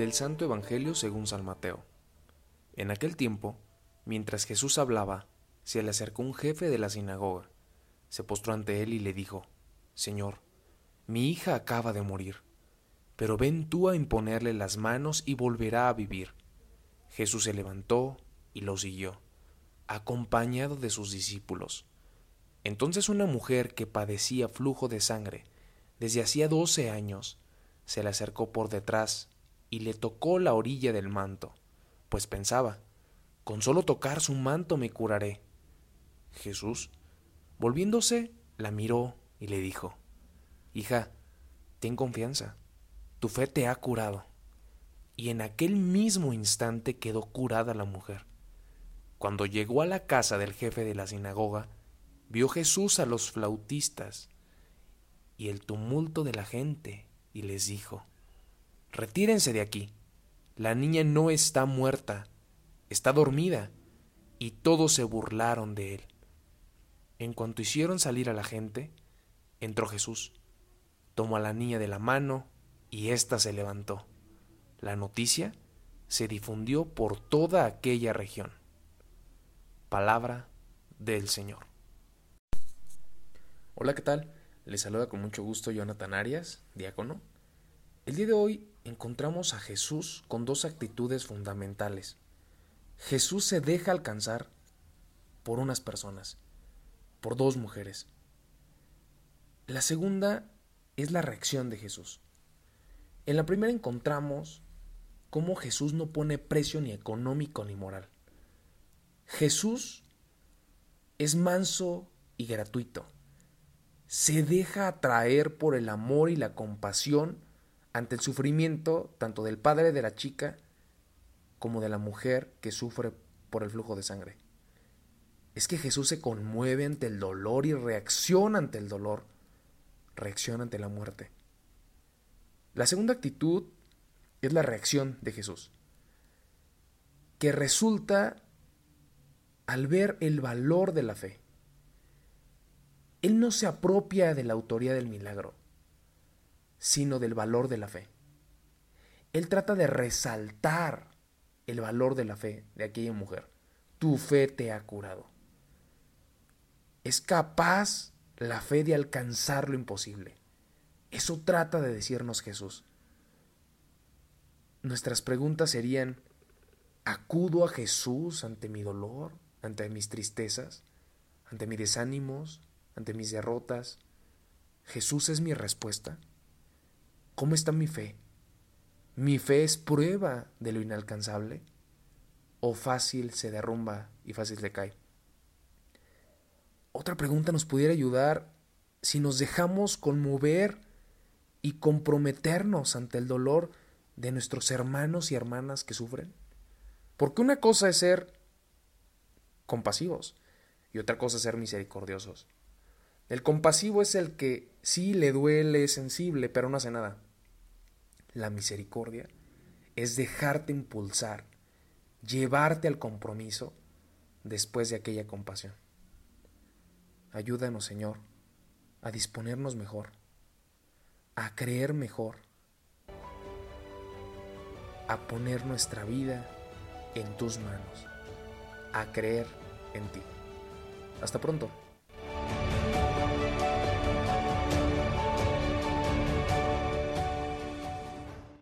Del Santo Evangelio según San Mateo. En aquel tiempo, mientras Jesús hablaba, se le acercó un jefe de la sinagoga, se postró ante él y le dijo, Señor, mi hija acaba de morir, pero ven tú a imponerle las manos y volverá a vivir. Jesús se levantó y lo siguió, acompañado de sus discípulos. Entonces una mujer que padecía flujo de sangre desde hacía doce años se le acercó por detrás y le tocó la orilla del manto, pues pensaba, con solo tocar su manto me curaré. Jesús, volviéndose, la miró y le dijo, Hija, ten confianza, tu fe te ha curado. Y en aquel mismo instante quedó curada la mujer. Cuando llegó a la casa del jefe de la sinagoga, vio Jesús a los flautistas y el tumulto de la gente y les dijo, Retírense de aquí. La niña no está muerta, está dormida. Y todos se burlaron de él. En cuanto hicieron salir a la gente, entró Jesús, tomó a la niña de la mano y ésta se levantó. La noticia se difundió por toda aquella región. Palabra del Señor. Hola, ¿qué tal? Les saluda con mucho gusto Jonathan Arias, diácono. El día de hoy encontramos a Jesús con dos actitudes fundamentales. Jesús se deja alcanzar por unas personas, por dos mujeres. La segunda es la reacción de Jesús. En la primera encontramos cómo Jesús no pone precio ni económico ni moral. Jesús es manso y gratuito. Se deja atraer por el amor y la compasión ante el sufrimiento tanto del padre de la chica como de la mujer que sufre por el flujo de sangre. Es que Jesús se conmueve ante el dolor y reacciona ante el dolor, reacciona ante la muerte. La segunda actitud es la reacción de Jesús, que resulta al ver el valor de la fe. Él no se apropia de la autoría del milagro sino del valor de la fe. Él trata de resaltar el valor de la fe de aquella mujer. Tu fe te ha curado. Es capaz la fe de alcanzar lo imposible. Eso trata de decirnos Jesús. Nuestras preguntas serían, ¿acudo a Jesús ante mi dolor, ante mis tristezas, ante mis desánimos, ante mis derrotas? ¿Jesús es mi respuesta? ¿Cómo está mi fe? ¿Mi fe es prueba de lo inalcanzable? ¿O fácil se derrumba y fácil se cae? Otra pregunta nos pudiera ayudar si nos dejamos conmover y comprometernos ante el dolor de nuestros hermanos y hermanas que sufren. Porque una cosa es ser compasivos y otra cosa es ser misericordiosos. El compasivo es el que sí le duele, es sensible, pero no hace nada. La misericordia es dejarte impulsar, llevarte al compromiso después de aquella compasión. Ayúdanos, Señor, a disponernos mejor, a creer mejor, a poner nuestra vida en tus manos, a creer en ti. Hasta pronto.